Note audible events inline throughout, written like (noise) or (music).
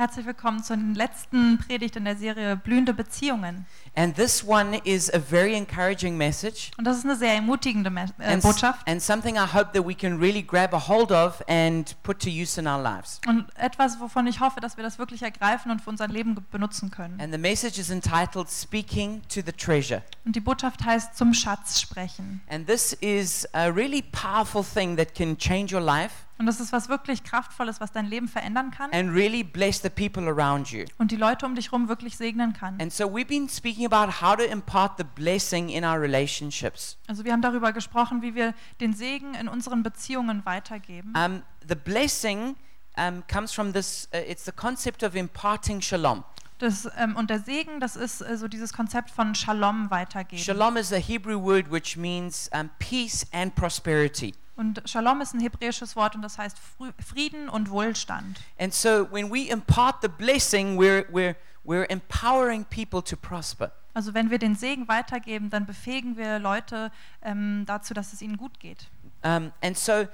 Herzlich willkommen zur letzten Predigt in der Serie Blühende Beziehungen. And this one is a very encouraging message Und das ist eine sehr ermutigende Me äh, and, Botschaft and something I hope that we can really grab a hold of and put to use in our lives. und etwas, wovon ich hoffe, dass wir das wirklich ergreifen und für unser Leben benutzen können. And the message is entitled Speaking to the Treasure. Und die Botschaft heißt zum Schatz sprechen. And this is a really powerful thing that can change your life Und das ist was wirklich kraftvolles, was dein Leben verändern kann and really bless the people around you. und die Leute um dich herum wirklich segnen kann. And so we've been speaking about how to impart the blessing in our relationships. Also wir haben darüber gesprochen, wie wir den Segen in unseren Beziehungen weitergeben. Um, the blessing um, comes from this, uh, it's the concept of imparting shalom. Das, ähm, und der Segen, das ist äh, so dieses Konzept von Shalom weitergeben. Shalom is a Hebrew word which means um, peace and prosperity. Und Shalom ist ein hebräisches Wort und das heißt Frieden und Wohlstand. And so when we impart the blessing, we're, we're, we're empowering people to prosper. Also wenn wir den Segen weitergeben, dann befähigen wir Leute ähm, dazu, dass es ihnen gut geht. Um, and so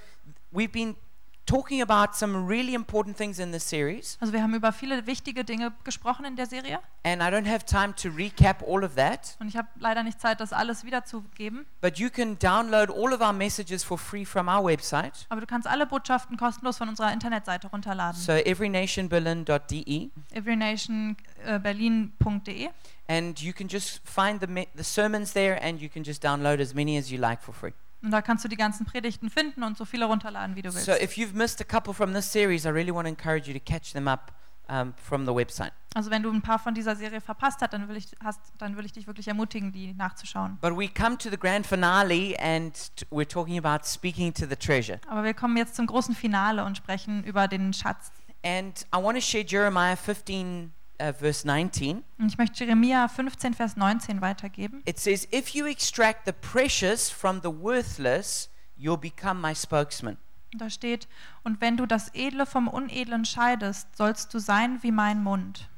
we've been talking about some really important things in this series, Also wir haben über viele wichtige Dinge gesprochen in der Serie and I don't have time to recap all of that, und ich habe leider nicht Zeit, das alles wiederzugeben. but you can download all of our messages for free from our website. Aber du kannst alle Botschaften kostenlos von unserer Internetseite runterladen. So everynationberlin.de, everynationberlin.de and you can just find the, the sermons there, and you can just download as many as you like for free. Und da kannst du die ganzen Predigten finden und so viele runterladen, wie du willst. So if you've missed a couple from this series, I really want to encourage you to catch them up um, from the website. Also wenn du ein paar von dieser Serie verpasst hast, dann will ich, hast, dann will ich dich wirklich ermutigen, die nachzuschauen. But we come to the grand finale, and we're talking about speaking to the treasure. Aber wir kommen jetzt zum großen Finale und sprechen über den Schatz. And I want to share Jeremiah 15, uh, verse 19. Und ich möchte Jeremia 15, Vers 19 weitergeben. It says, If you extract the precious from the worthless, you'll become my spokesman. Da steht, und wenn du das Edle vom Unedlen scheidest, sollst du sein wie mein Mund.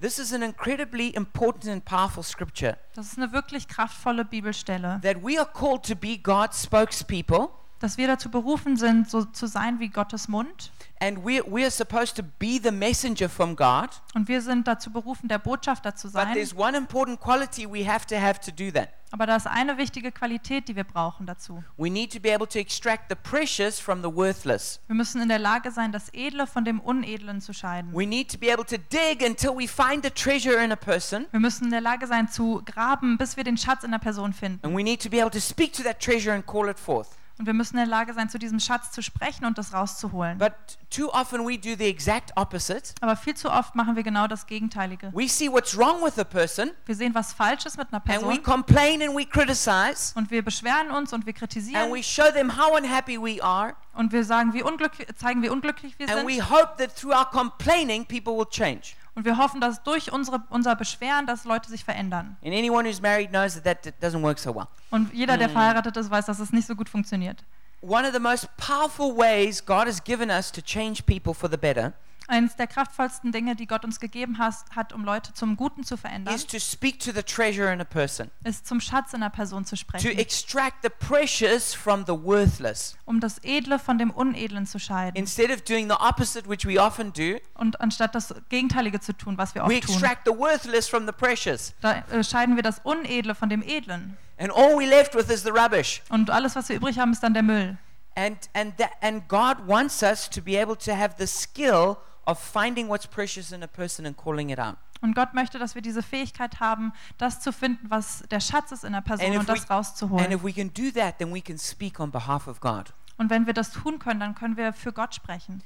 This is an incredibly important and powerful scripture Das ist eine wirklich kraftvolle Bibelstelle, that we are called to be God's spokespeople, dass wir dazu berufen sind, so zu sein wie Gottes Mund. and we, we are supposed to be the messenger from God. Und wir sind dazu berufen, der Botschafter zu But sein. there's one important quality we have to have to do that. Aber da ist eine wichtige Qualität, die wir brauchen dazu. We need to be able to extract the precious from the worthless. Wir müssen in der Lage sein, das Edle von dem Unedlen zu scheiden. We need to be able to dig until we find the treasure in a person. Wir müssen in der Lage sein zu graben, bis wir den Schatz in der Person finden. And we need to be able to speak to that treasure and call it forth. Und wir müssen in der Lage sein, zu diesem Schatz zu sprechen und das rauszuholen. But too often we do the exact opposite. Aber viel zu oft machen wir genau das Gegenteilige. We see what's wrong with a person Wir sehen, was falsch ist mit einer and we Person complain and we criticize und wir beschweren uns und wir and kritisieren we show them how unhappy we are und wir sagen, wie unglücklich, zeigen, wie unglücklich wir and we sind. hope that through our complaining people will change. Und wir hoffen, dass durch unsere, unser Beschweren, dass Leute sich verändern. And anyone who's married knows that that doesn't work so well. Und jeder, der Mm. verheiratet ist, weiß, dass es nicht so gut funktioniert. One of the most powerful ways God has given us to change people for the better Eines der kraftvollsten Dinge, die Gott uns gegeben hat, um Leute zum Guten zu verändern, is to speak to the treasure in a person, ist zum Schatz in einer Person zu to sprechen, extract the precious from the worthless. um das Edle von dem Unedlen zu scheiden. Instead of doing the opposite, which we often do, Und anstatt das Gegenteilige zu tun, was wir we oft tun, extract the worthless from the precious. da äh, scheiden wir das Unedle von dem Edlen. And all we're left with is the rubbish. Und alles, was wir übrig haben, ist dann der Müll. And, and, that, and God wants us to be able to have the skill of finding what's precious in a person and calling it out. Und Gott möchte, dass wir diese Fähigkeit haben, das zu finden, was der Schatz ist in der Person And if und das we- And rauszuholen. if we can do that, then we can speak on behalf of God. Und wenn wir das tun können, dann können wir für Gott sprechen.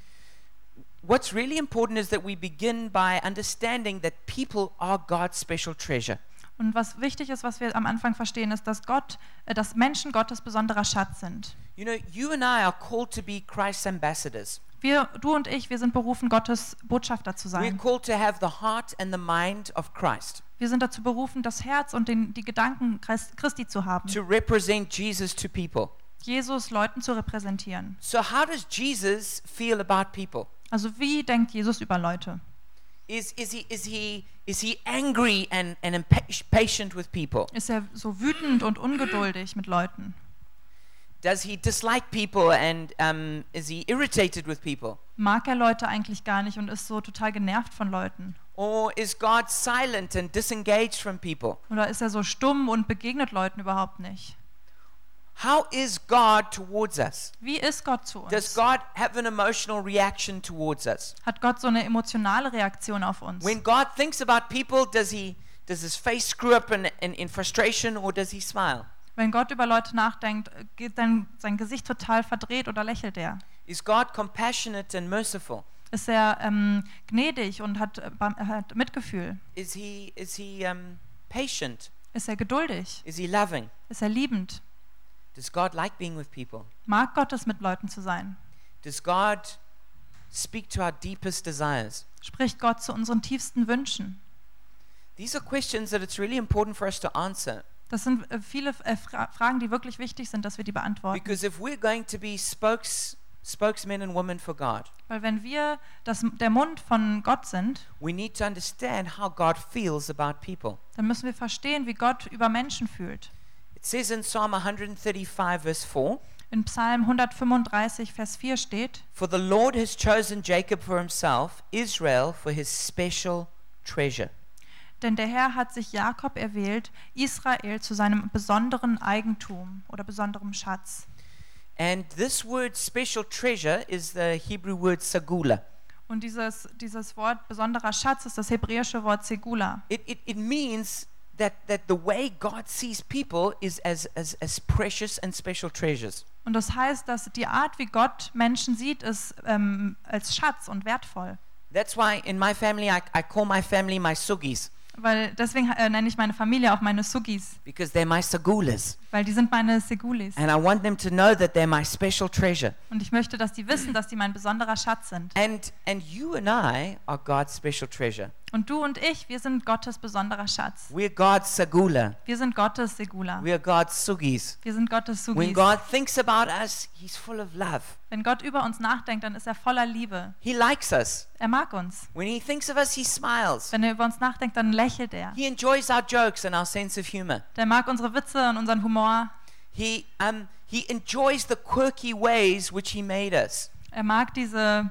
What's really important is that we begin by understanding that people are God's special treasure. Und was wichtig ist, was wir am Anfang verstehen, ist, dass Gott, äh, dass Menschen Gottes besonderer Schatz sind. You know, you and I are called to be Christ's ambassadors. Wir, du und ich, wir sind berufen, Gottes Botschafter zu We're sein. called to have the heart and the mind of Christ, Wir sind dazu berufen, das Herz und den, die Gedanken Christ- Christi zu haben, to represent Jesus to people. Jesus Leuten zu repräsentieren. So, how does Jesus feel about people? Also wie denkt Jesus über Leute? Is, is, he, is, he, is he angry and, and impatient with people? Ist er so wütend und ungeduldig mit Leuten? Does he dislike people and um, is he irritated with people? Mag er Leute eigentlich gar nicht und ist so total genervt von Leuten? Or is God silent and disengaged from people? Oder ist er so stumm und begegnet Leuten überhaupt nicht? How is God towards us? Wie ist Gott zu Does uns? God have an emotional reaction towards us? Hat Gott so eine emotionale Reaktion auf uns? When God thinks about people, does he does his face screw up in, in, in frustration or does he smile? Wenn Gott über Leute nachdenkt, geht dann sein Gesicht total verdreht oder lächelt er? Is God compassionate and merciful? Ist er ähm, gnädig und hat, äh, Barm- hat Mitgefühl? Is he is he um, patient? Ist er geduldig? Is he loving? Ist er liebend? Does God like being with people? Mag Gott es, mit Leuten zu sein? Does God speak to our deepest desires? Spricht Gott zu unseren tiefsten Wünschen? These are questions that it's really important for us to answer Das sind äh, viele äh, Fra Fragen, die wirklich wichtig sind, dass wir die beantworten. because if we're going to be spokes spokesmen and women for God, Weil wenn wir das, der Mund von Gott sind, we need to understand how God feels about people. dann müssen wir verstehen, wie Gott über Menschen fühlt. It says in Psalm 135 verse 4, In Psalm 135, Vers 4 steht, For the Lord has chosen Jacob for himself, Israel for his special treasure. Denn der Herr hat sich Jakob erwählt, Israel zu seinem besonderen Eigentum oder besonderem Schatz. And this word special treasure is the Hebrew word sagula. Und dieses, dieses Wort besonderer Schatz ist das hebräische Wort Segula. It, it, it means that, that the way God sees people is as, as, as precious and special treasures. Und das heißt, dass die Art, wie Gott Menschen sieht, ist ähm, als Schatz und wertvoll. That's why in my family I, I call my family my sugis Weil deswegen äh, nenne ich meine Familie auch meine Sugis, because they're my sagulas. Weil die sind meine Segulis. And I want them to know that they're my special treasure. Und ich möchte, dass die wissen, dass die mein besonderer Schatz sind. And, and you and I are God's special treasure. Und du und ich, wir sind Gottes besonderer Schatz. We're God's sagula. Wir sind Gottes Segula. We are God's sugis. Wir sind Gottes When Sugis. God thinks about us, He's full of love. Wenn Gott über uns nachdenkt, dann ist er voller Liebe. He likes us. Er mag uns. When He thinks of us, He smiles. Wenn er über uns nachdenkt, dann lächelt er. He enjoys our jokes and our sense of humor. Der mag unsere Witze und unseren Humor. He, um, he enjoys the quirky ways which He made us. Er mag diese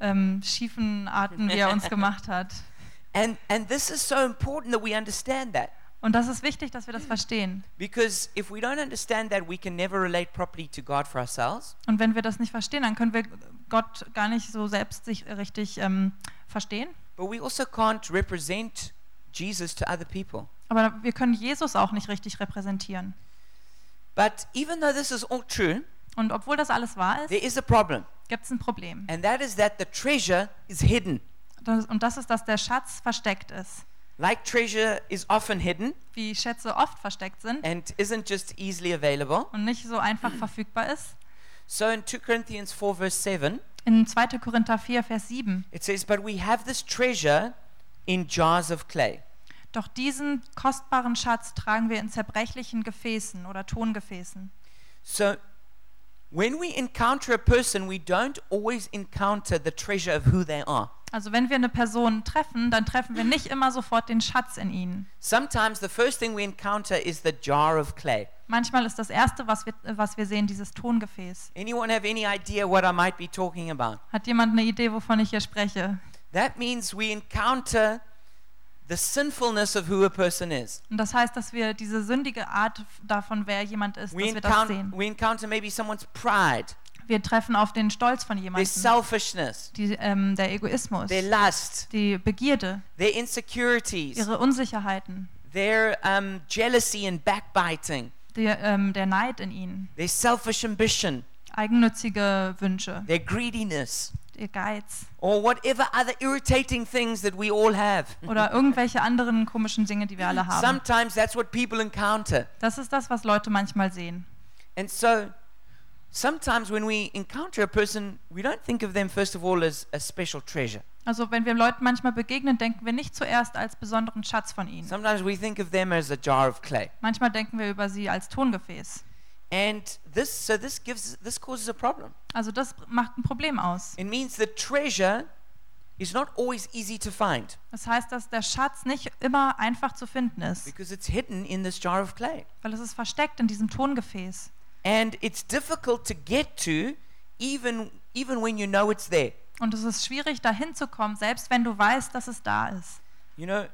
ähm, schiefen Arten, wie er uns (laughs) gemacht hat. And, and this is so important that we understand that. Und das ist wichtig, dass wir das verstehen. Because if we don't understand that, we can never relate properly to God for ourselves. Und wenn wir das nicht verstehen, dann können wir Gott gar nicht so selbst sich richtig ähm, verstehen. But we also can't represent Jesus to other people. Aber wir können Jesus auch nicht richtig repräsentieren. But even though this is all true, Und obwohl das alles wahr there ist, is a problem. gibt es ein Problem. And that is that the treasure is hidden. Und das ist, dass der Schatz versteckt ist. Like treasure is often hidden Wie Schätze oft versteckt sind and isn't just easily available. und nicht so einfach verfügbar ist. So in 2 Corinthians 4, verse 7, In 2. Korinther 4, Vers 7. it says, But we have this treasure in jars of clay. Doch diesen kostbaren Schatz tragen wir in zerbrechlichen Gefäßen oder Tongefäßen. So when we encounter a person, we don't always encounter the treasure of who they are. Also wenn wir eine Person treffen, dann treffen wir nicht immer sofort den Schatz in ihnen. Sometimes the first thing we encounter is the jar of clay. Manchmal ist das Erste, was wir, was wir sehen, dieses Tongefäß. Anyone have any idea what I might be talking about? Hat jemand eine Idee, wovon ich hier spreche? That means we encounter the sinfulness of who a person is. Und das heißt, dass wir diese sündige Art davon, wer jemand ist, We dass wir das encounter, sehen. we encounter maybe someone's pride, Wir treffen auf den Stolz von jemandem, selfishness, die, ähm, der Egoismus, their lust, die Begierde, their insecurities, ihre Unsicherheiten, their um, jealousy and backbiting, die, ähm, der Neid in ihnen, their selfish ambition, eigennützige Wünsche, their greediness, ihr Geiz or whatever other irritating things that we all have. (laughs) oder irgendwelche anderen komischen Dinge, die wir alle haben. Sometimes that's what people encounter. Das ist das, was Leute manchmal sehen. And so sometimes when we encounter a person, we don't think of them, first of all, as a special treasure. Also wenn wir Leuten manchmal begegnen, denken wir nicht zuerst als besonderen Schatz von ihnen. Sometimes we think of them as a jar of clay. Manchmal denken wir über sie als Tongefäß. And this, so this gives, this causes a problem. Also das macht ein Problem aus. It means the treasure is not always easy to find Das heißt, dass der Schatz nicht immer einfach zu finden ist, because it's hidden in this jar of clay. weil es ist versteckt in diesem Tongefäß. And it's difficult to get to even, even when you know it's there. Und es ist schwierig, dahin zu kommen, selbst wenn du weißt, dass es da ist. You know,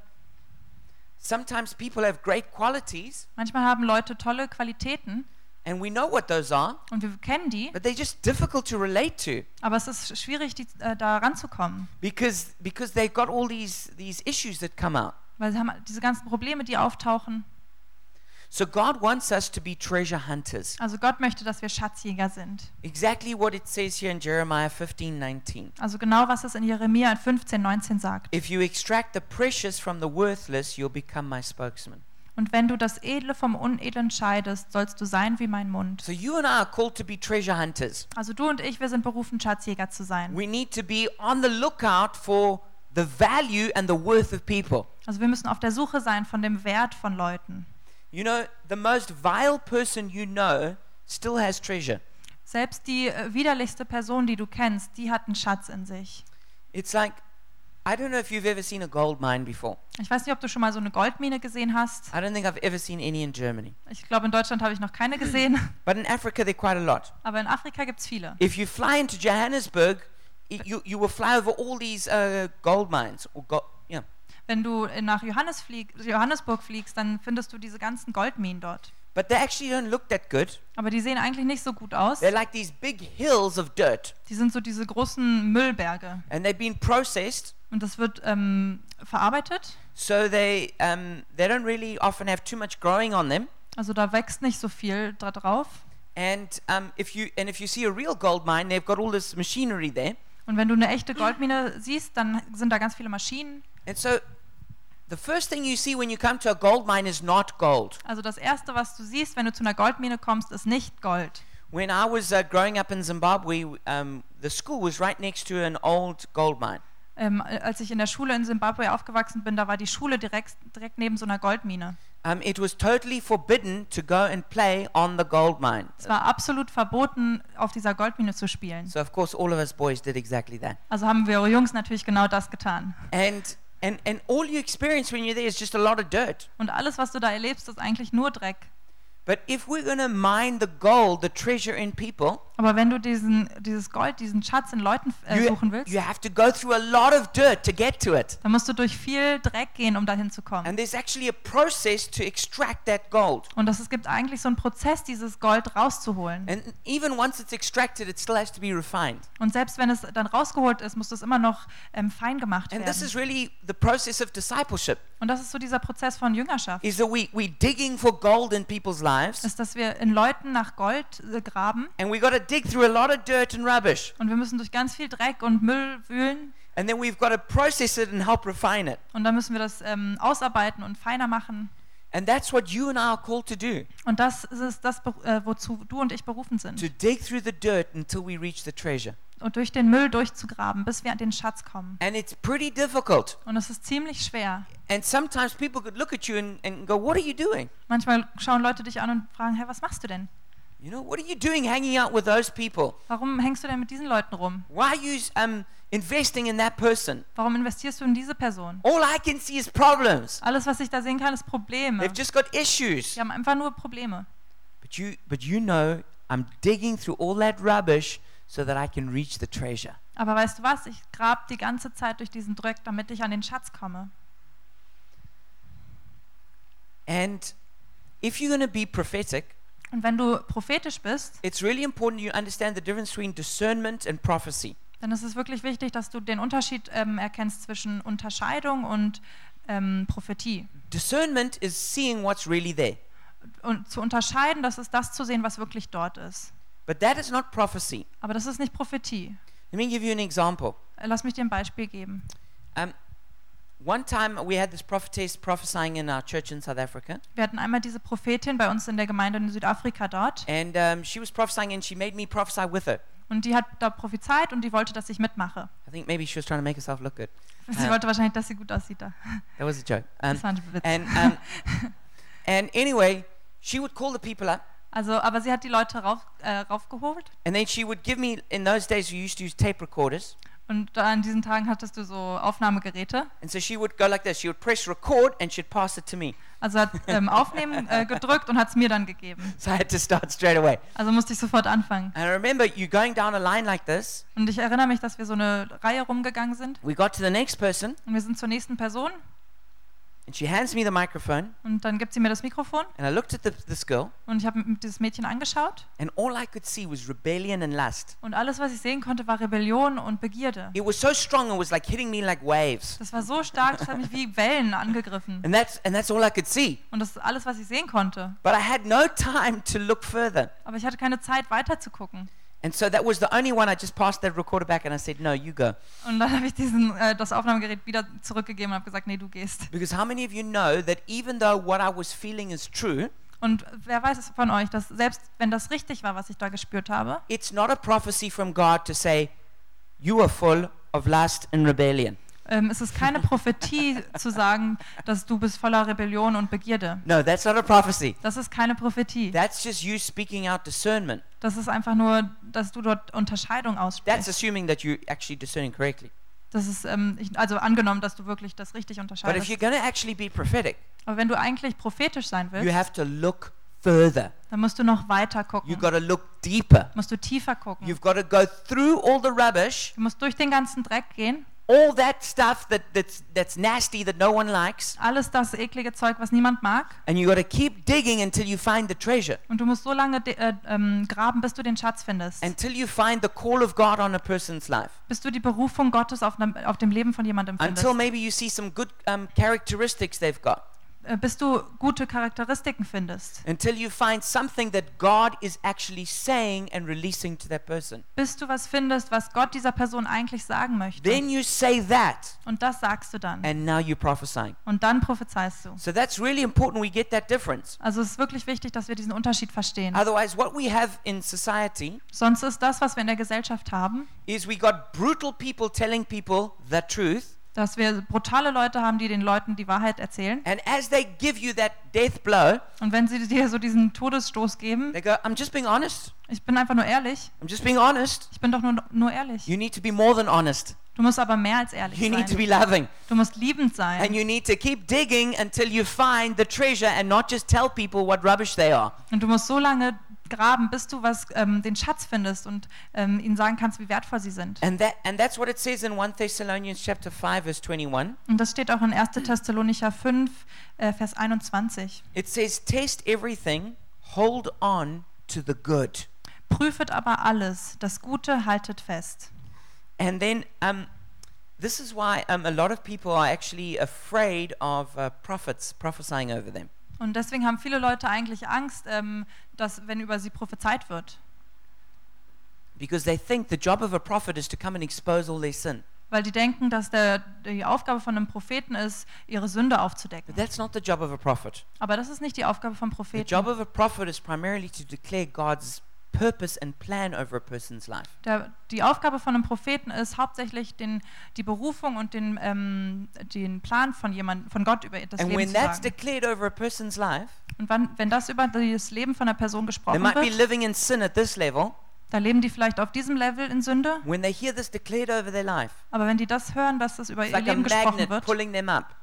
sometimes people have great qualities Manchmal haben Leute tolle Qualitäten and we know what those are, und wir kennen die, but they're just difficult to relate to aber es ist schwierig, die, äh, da ranzukommen, because because they've got all these these issues that come out. weil sie haben diese ganzen Probleme, die auftauchen. So God wants us to be treasure hunters. Also Gott möchte, dass wir Schatzjäger sind. Exactly what it says here in Jeremiah 15:19. Also genau, was es in Jeremia in 15, 19 sagt. If you extract the precious from the worthless, you'll become my spokesman. Und wenn du das Edle vom Unedlen scheidest, sollst du sein wie mein Mund. So you and I are called to be treasure hunters. Also du und ich, wir sind berufen, Schatzjäger zu sein. We need to be on the lookout for the value and the worth of people. Also wir müssen auf der Suche sein von dem Wert von Leuten. You know, the most vile person you know still has treasure. Selbst die äh, widerlichste Person, die du kennst, die hat einen Schatz in sich. It's like I don't know if you've ever seen a gold mine before. Ich weiß nicht, ob du schon mal so eine Goldmine gesehen hast. I don't think I've ever seen any in Germany. Ich glaube, in Deutschland habe ich noch keine gesehen, (laughs) But in Africa, there quite a lot. aber in Afrika gibt es viele. If you fly into Johannesburg, you, you will fly over all these uh, gold mines. Or go, yeah. Wenn du nach Johannes flieg, Johannesburg fliegst, dann findest du diese ganzen Goldminen dort. But they actually don't look that good. Aber die sehen eigentlich nicht so gut aus. They're like these big hills of dirt. Die sind so diese großen Müllberge. And they've been processed, Und das wird ähm, verarbeitet. so they, um, they don't really often have too much growing on them. Also da wächst nicht so viel da drauf. And, um, if you, and if you see a real gold mine, they've got all this machinery there. Und wenn du eine echte Goldmine siehst, dann sind da ganz viele Maschinen. And so the first thing you see when you come to a gold mine is not gold. Also das Erste, was du siehst, wenn du zu einer Goldmine kommst, ist nicht Gold. When I was uh, growing up in Zimbabwe, um, the school was right next to an old gold mine. Ähm, als ich in der Schule in Simbabwe aufgewachsen bin, da war die Schule direkt, direkt neben so einer Goldmine. Um, it was totally forbidden to go and play on the gold mine. Es war absolut verboten, auf dieser Goldmine zu spielen. So of course all of us boys did exactly that. Also haben wir Jungs natürlich genau das getan. And and and all you experience when you're there is just a lot of dirt. Und alles, was du da erlebst, ist eigentlich nur Dreck. But if we're going to mine the gold, the treasure in people, Aber wenn du diesen, dieses Gold, diesen Schatz in Leuten äh, suchen willst, you have to go through a lot of dirt to get to it. dann musst du durch viel Dreck gehen, um dahin zu kommen. And there's actually a process to extract that gold. Und das, es gibt eigentlich so einen Prozess, dieses Gold rauszuholen. And even once it's extracted, it still has to be refined. Und selbst wenn es dann rausgeholt ist, muss das immer noch ähm, fein gemacht And this is werden. really the process of discipleship. Und das ist so dieser Prozess von Jüngerschaft. Is that we we digging for gold in people's lives, Ist, dass wir in Leuten nach Gold äh, graben and we got dig through a lot of dirt and rubbish, und wir müssen durch ganz viel Dreck und Müll wühlen and then we've got to process it and help refine it. und dann müssen wir das ähm, ausarbeiten und feiner machen. And that's what you and I are called to do: Und das ist das, äh, wozu du und ich berufen sind. to dig through the dirt until we reach the treasure. Und durch den Müll durchzugraben, bis wir an den Schatz kommen. And it's pretty difficult. Und es ist ziemlich schwer. And sometimes people could look at you and, and go, "What are you doing? Manchmal schauen Leute dich an und fragen, hey, was machst du denn? You know, what are you doing hanging out with those people? Warum hängst du denn mit diesen Leuten rum? Why are you um, investing in that person? Warum investierst du in diese Person? All I can see is problems. Alles, was ich da sehen kann, ist Probleme. They've just got issues." Die haben einfach nur Probleme. But you, but you know, I'm digging through all that rubbish so that I can reach the treasure. Aber weißt du was? Ich grab die ganze Zeit durch diesen Dreck, damit ich an den Schatz komme. And if you're going to be prophetic, Und wenn du prophetisch bist, it's really important you understand the difference between discernment and prophecy. dann ist es wirklich wichtig, dass du den Unterschied ähm, erkennst zwischen Unterscheidung und ähm, Prophetie. Discernment is seeing what's really there, Und zu unterscheiden, das ist das zu sehen, was wirklich dort ist. but that is not prophecy. Aber das ist nicht Prophetie. Let me give you an example. Lass mich dir ein Beispiel geben. Um, one time we had this prophetess prophesying in our church in South Africa, Wir hatten einmal diese Prophetin bei uns in der Gemeinde in Südafrika dort. and um, she was prophesying, and she made me prophesy with her. Und die hat da prophezeit und die wollte, dass ich mitmache. I think maybe she was trying to make herself look good. (laughs) Sie Ah. wollte wahrscheinlich, dass sie gut aussieht da. (laughs) That was a joke. Um, Das war ein Witz. and um, (laughs) and anyway, she would call the people up, Also, aber sie hat die Leute rauf, äh, raufgeholt and then she would give me. In those days, we used to use tape recorders, Und an diesen Tagen hattest du so Aufnahmegeräte. And so she would go like this. She would press record and she'd pass it to me. Also hat ähm, Aufnehmen (laughs) äh, gedrückt und hat es mir dann gegeben. So I had to start straight away. Also musste ich sofort anfangen. And I remember you going down a line like this. Und ich erinnere mich, dass wir so eine Reihe rumgegangen sind. We got to the next person Und wir sind zur nächsten Person. And she hands me the microphone. Und dann gibt sie mir das Mikrofon. And I looked at the, this girl Und ich habe dieses Mädchen angeschaut. and all I could see was rebellion and lust. Und alles, was ich sehen konnte, war Rebellion und Begierde. It was so strong it was like hitting me like waves. Das war so stark, das hat mich wie Wellen angegriffen. And that's, and that's all I could see. Und das ist alles, was ich sehen konnte. But I had no time to look further. Aber ich hatte keine Zeit, weiter zu gucken. And so that was the only one I just passed that recorder back and I said, No, you go. Und dann habe ich diesen, äh, das Aufnahmegerät wieder zurückgegeben und habe gesagt, nee, du gehst. Because how many of you know that even though what I was feeling is true, Und wer weiß es von euch, dass selbst wenn das richtig war, was ich da gespürt habe, it's not a prophecy from God to say, You are full of lust and rebellion. Ähm, es ist keine Prophetie (laughs) zu sagen, dass du bist voller Rebellion und Begierde. No, that's not a prophecy. Das ist keine Prophetie. That's just you speaking out discernment. Das ist einfach nur, dass du dort Unterscheidung That's aussprichst. assuming that you're actually discerning correctly. Das ist, ähm, ich, also angenommen, dass du wirklich das richtig But if unterscheidest. you're going to actually be prophetic, Aber wenn du eigentlich prophetisch sein you willst, have to look further. dann musst du noch weiter You've gucken. got to look deeper. Musst du tiefer gucken. You've got to go through all the rubbish, Du musst durch den ganzen Dreck gehen. All that stuff that, that's, that's nasty that no one likes, Alles das eklige Zeug, was niemand mag. and you got to keep digging until you find the treasure, Und du musst so lange äh, ähm, graben, bis du den Schatz findest. until you find the call of God on a person's life, bis du die Berufung Gottes auf, nem- auf dem Leben von jemandem until findest. maybe you see some good um, characteristics they've got, bis du gute Charakteristiken findest. until you find something that God is actually saying and releasing to that person. Bis du was findest, was Gott dieser Person eigentlich sagen möchte. Then you say that, Und das sagst du dann. and now you're prophesying. Und dann prophezeist du. So that's really important we get that difference. Also es ist wirklich wichtig, dass wir diesen Unterschied verstehen. Otherwise, what we have in society Sonst ist das, was wir in der Gesellschaft haben, is we got brutal people telling people the truth, dass wir brutale Leute haben, die den Leuten die Wahrheit erzählen. and as they give you that death blow, Und wenn sie dir so diesen Todesstoß geben, they go, I'm just being honest. ich bin einfach nur ehrlich. I'm just being honest. Ich bin doch nur, nur ehrlich. You need to be more than honest. Du musst aber mehr als ehrlich You need to sein. be loving. Du musst liebend And sein. you need to keep digging until you find the treasure and not just tell people what rubbish they are. Und du musst so lange graben, bis du was, ähm, den Schatz findest und ähm, ihnen sagen kannst, wie wertvoll sie sind. And that and that's what it says in 1 Thessalonians chapter 5 verse 21. Und das steht auch in 1. Thessalonicher 5, äh, Vers 21. It says taste everything, hold on to the good. Prüfet aber alles, das Gute haltet fest. And then um, this is why um, a lot of people are actually afraid of uh, prophets prophesying over them. Und deswegen haben viele Leute eigentlich Angst, ähm, dass wenn über sie prophezeit wird. Because they think the job of a prophet is to come and expose all their sin. Weil die denken, dass der, die Aufgabe von einem Propheten ist, ihre Sünde But aufzudecken. that's not the job of a prophet. Aber das ist nicht die Aufgabe The Propheten. job of a prophet is primarily to declare God's purpose and plan over a person's life. Der, die Aufgabe von einem Propheten ist hauptsächlich den, die Berufung und den, ähm, den Plan von jemand, von Gott über das And Leben when zu that's sagen. declared over a person's life, Und wann, wenn das über das Leben von einer Person they gesprochen be wird, living in sin at this level. Da leben die vielleicht auf diesem Level in Sünde, When they hear this declared over their life, aber wenn die das hören, dass das über ihr like Leben gesprochen wird,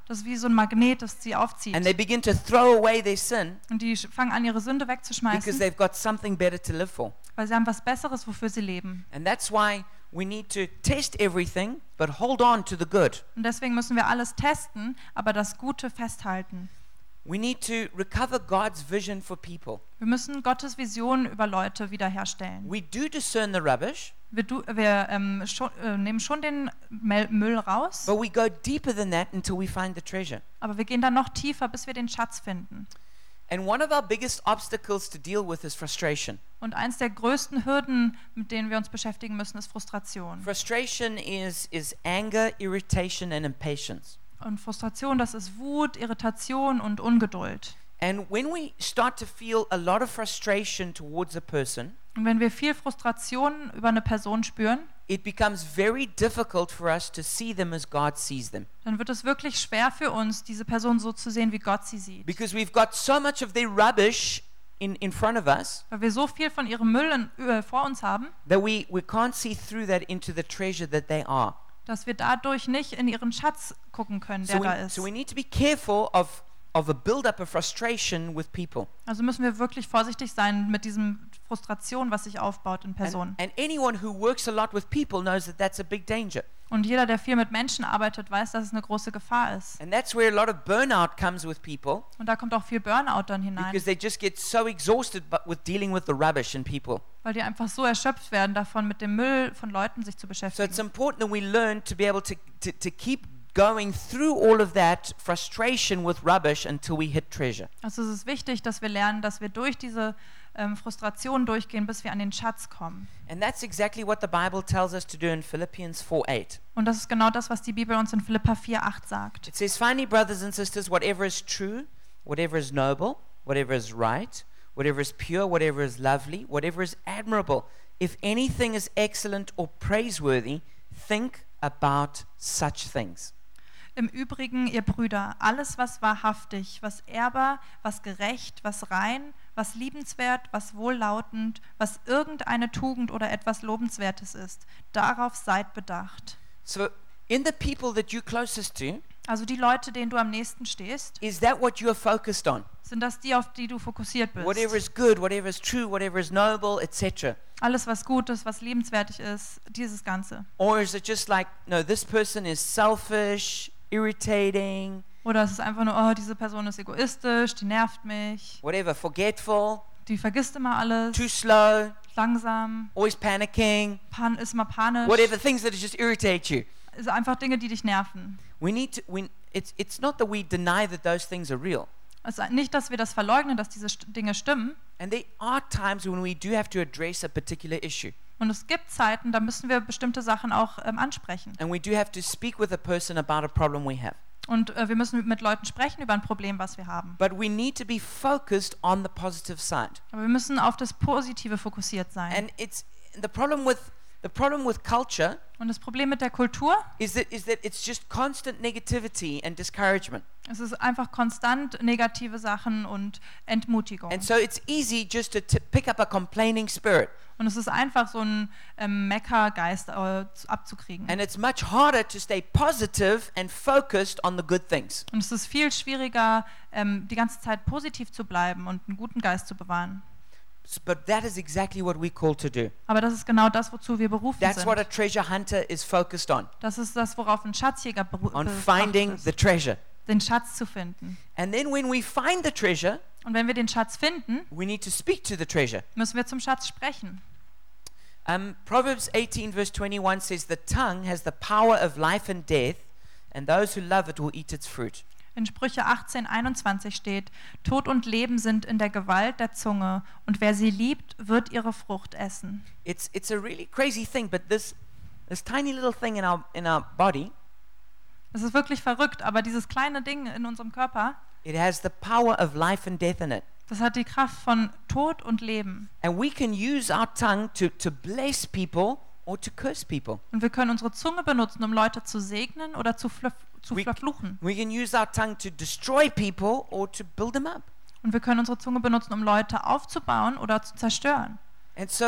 das ist wie so ein Magnet, das sie aufzieht. And they begin to throw away their sin Und die fangen an, ihre Sünde wegzuschmeißen, they've got something better to live for. weil sie haben was Besseres, wofür sie leben. And that's why we need to test everything, but hold on to the good. Und deswegen müssen wir alles testen, aber das Gute festhalten. We need to recover God's vision for people. Wir müssen Gottes Vision über Leute wiederherstellen. We do discern the rubbish, Wir, du, wir ähm, schon, äh, nehmen schon den Müll raus, but we go deeper than that until we find the treasure. aber wir gehen dann noch tiefer, bis wir den Schatz finden. And one of our biggest obstacles to deal with is frustration. Und eins der größten Hürden, mit denen wir uns beschäftigen müssen, ist Frustration. Frustration is, is anger, irritation, and impatience. Und Frustration, das ist Wut, Irritation und Ungeduld. And when we start to feel a lot of frustration towards a person, Und wenn wir viel Frustration über eine Person spüren, it becomes very difficult for us to see them as God sees them. dann wird es wirklich schwer für uns, diese Person so zu sehen, wie Gott sie sieht. Because we've got so much of their rubbish in, in front of us weil wir so viel von ihrem Müll in, äh, vor uns haben, that we, we can't see through that into the treasure that they are. Dass wir dadurch nicht in ihren Schatz gucken können, der So da we, ist. so we need to be careful of, of a build-up of frustration with people. Also müssen wir wirklich vorsichtig sein mit diesem Frustration, was sich aufbaut in And, Personen. and anyone who works a lot with people knows that that's a big danger. Und jeder, der viel mit Menschen arbeitet, weiß, dass es eine große Gefahr ist. And that's where a lot of burnout comes with people Und da kommt auch viel Burnout dann hinein, because they just get so exhausted with dealing with the rubbish in people. weil die einfach so erschöpft werden davon, mit dem Müll von Leuten sich zu So it's beschäftigen. important that we learn to be able to, to, to keep going through all of that frustration with rubbish until we hit treasure. Also es ist wichtig, dass wir lernen, dass wir durch diese ähm, Frustration durchgehen, bis wir an den Schatz kommen. And that's exactly what the Bible tells us to do in Philippians 4 8. Und das ist genau das, was die Bibel uns in Philippa 4,8 sagt. It says, Finally, brothers and sisters, whatever is true, whatever is noble, whatever is right, whatever is pure, whatever is lovely, whatever is admirable, if anything is excellent or praiseworthy, think about such things. Im Übrigen, ihr Brüder, alles, was wahrhaftig, was ehrbar, was gerecht, was rein, was liebenswert, was wohllautend, was irgendeine Tugend oder etwas Lobenswertes ist, darauf seid bedacht. So, in the people that you're closest to, Also die Leute, denen du am nächsten stehst, is that what you're focused on? sind das die, auf die du fokussiert Whatever bist. is good, whatever is true, whatever is noble, etc. Alles, was gut ist, was liebenswertig ist, dieses Ganze. Or is it just like, no, this person is selfish, irritating, Oder es ist einfach nur, oh, diese Person ist egoistisch, die nervt mich, whatever, forgetful, die vergisst immer alles, too slow, langsam, always panicking, pan ist immer panisch. whatever things that just irritate you. Sind einfach Dinge, die dich nerven. We need to, we, it's, it's not that we deny that those things are real. Es ist nicht, dass wir das verleugnen, dass diese Dinge stimmen. And there are times when we do have to address a particular issue. Und es gibt Zeiten, da müssen wir bestimmte Sachen auch ähm, ansprechen. And we do have to speak with a person about a problem we have. Und äh, wir müssen mit Leuten sprechen über ein Problem, was wir haben. But we need to be focused on the positive side. Aber wir müssen auf das Positive fokussiert sein. And it's the problem with the problem with culture Und das Problem mit der Kultur, is that is that it's just constant negativity and discouragement. es ist einfach konstant negative Sachen und Entmutigung. And so it's easy just to pick up a complaining spirit. Und es ist einfach so ein ähm, Meckergeist äh, zu- abzukriegen. And it's much harder to stay positive and focused on the good things. Und es ist viel schwieriger, ähm, die ganze Zeit positiv zu bleiben und einen guten Geist zu bewahren. But that is exactly what we're called to do. Aber das ist genau das, wozu wir berufen That's what a treasure hunter is focused on, Das ist das, worauf ein Schatzjäger beru- on finding ist, the treasure. den Schatz zu finden. And then when we find the treasure, Und wenn wir den Schatz finden, we need to speak to the treasure. müssen wir zum Schatz sprechen. Um, Proverbs 18, verse 21 says, The tongue has the power of life and death, and those who love it will eat its fruit. In Sprüche 18, 21 steht, Tod und Leben sind in der Gewalt der Zunge, und wer sie liebt, wird ihre Frucht essen. It's, it's a really crazy thing, but this, this tiny little thing in our, in our body, Es ist wirklich verrückt, aber dieses kleine Ding in unserem Körper, it has the power of life and death in it. das hat die Kraft von Tod und Leben. And we can use our tongue to, to bless people or to curse people. Und wir können unsere Zunge benutzen, um Leute zu segnen oder zu, zu We- verfluchen. We can use our tongue to destroy people or to build them up. Und wir können unsere Zunge benutzen, um Leute aufzubauen oder zu zerstören. And so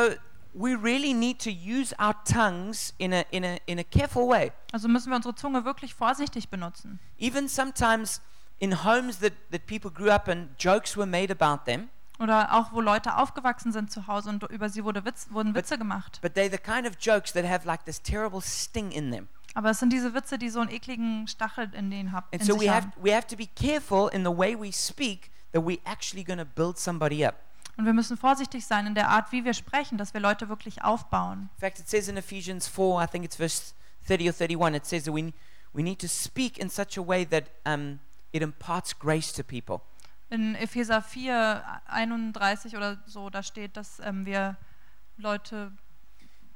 we really need to use our tongues in a, in a, in a careful way. Also müssen wir unsere Zunge wirklich vorsichtig benutzen. Even sometimes in homes that, that people grew up and jokes were made about them, Oder auch, wo Leute aufgewachsen sind zu Hause und über sie wurde Witz, wurden Witze gemacht. but they're the kind of jokes that have like this terrible sting in them. Aber es sind diese Witze, die so einen ekligen Stachel in denen hab, in And so we have, haben. we have to be careful in the way we speak that we're actually going to build somebody up. Und wir müssen vorsichtig sein in der Art, wie wir sprechen, dass wir Leute wirklich aufbauen. In fact, it says in Ephesians 4, I think it's verse 30 or 31, it says that we, we need to speak in such a way that um, it imparts grace to people. In Epheser 4, 31 oder so, da steht, dass ähm, wir Leute,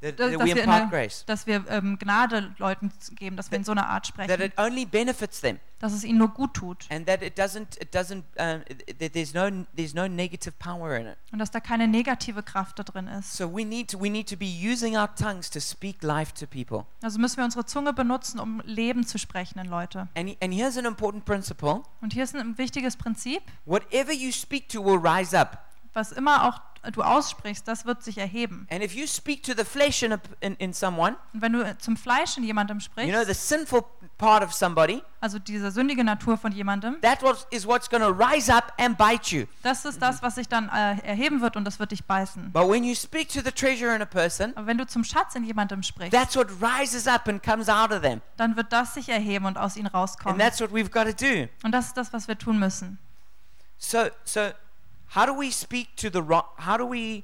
That, dass, that dass we wir, grace. dass wir ähm, Gnade Leuten geben, dass wir in so einer Art That sprechen, it only benefits them. dass es ihnen nur gut tut that doesn't, doesn't, that there's no, there's no und dass da keine negative Kraft da drin ist. So we need to, we need to be using our tongues to speak life to people. Also müssen wir unsere Zunge benutzen, um Leben zu sprechen in Leute. And, and here's an important principle. Und hier ist ein wichtiges Prinzip. Whatever you speak to will rise up. was immer auch du aussprichst, das wird sich erheben. And if you speak to the flesh in, a, in, in someone, Und wenn du zum Fleisch in jemandem you know, the sprichst, sinful part of somebody, also diese sündige Natur von jemandem, that was, is what's going to rise up and bite you. das ist das, was sich dann äh, erheben wird und das wird dich beißen. But when you speak to the treasure in a person, Aber wenn du zum Schatz in jemandem sprichst, that's what rises up and comes out of them. dann wird das sich erheben und aus ihnen And rauskommen. that's what we've got to do. Und das ist das, was wir tun müssen. So, so how do we speak to the ro- how do we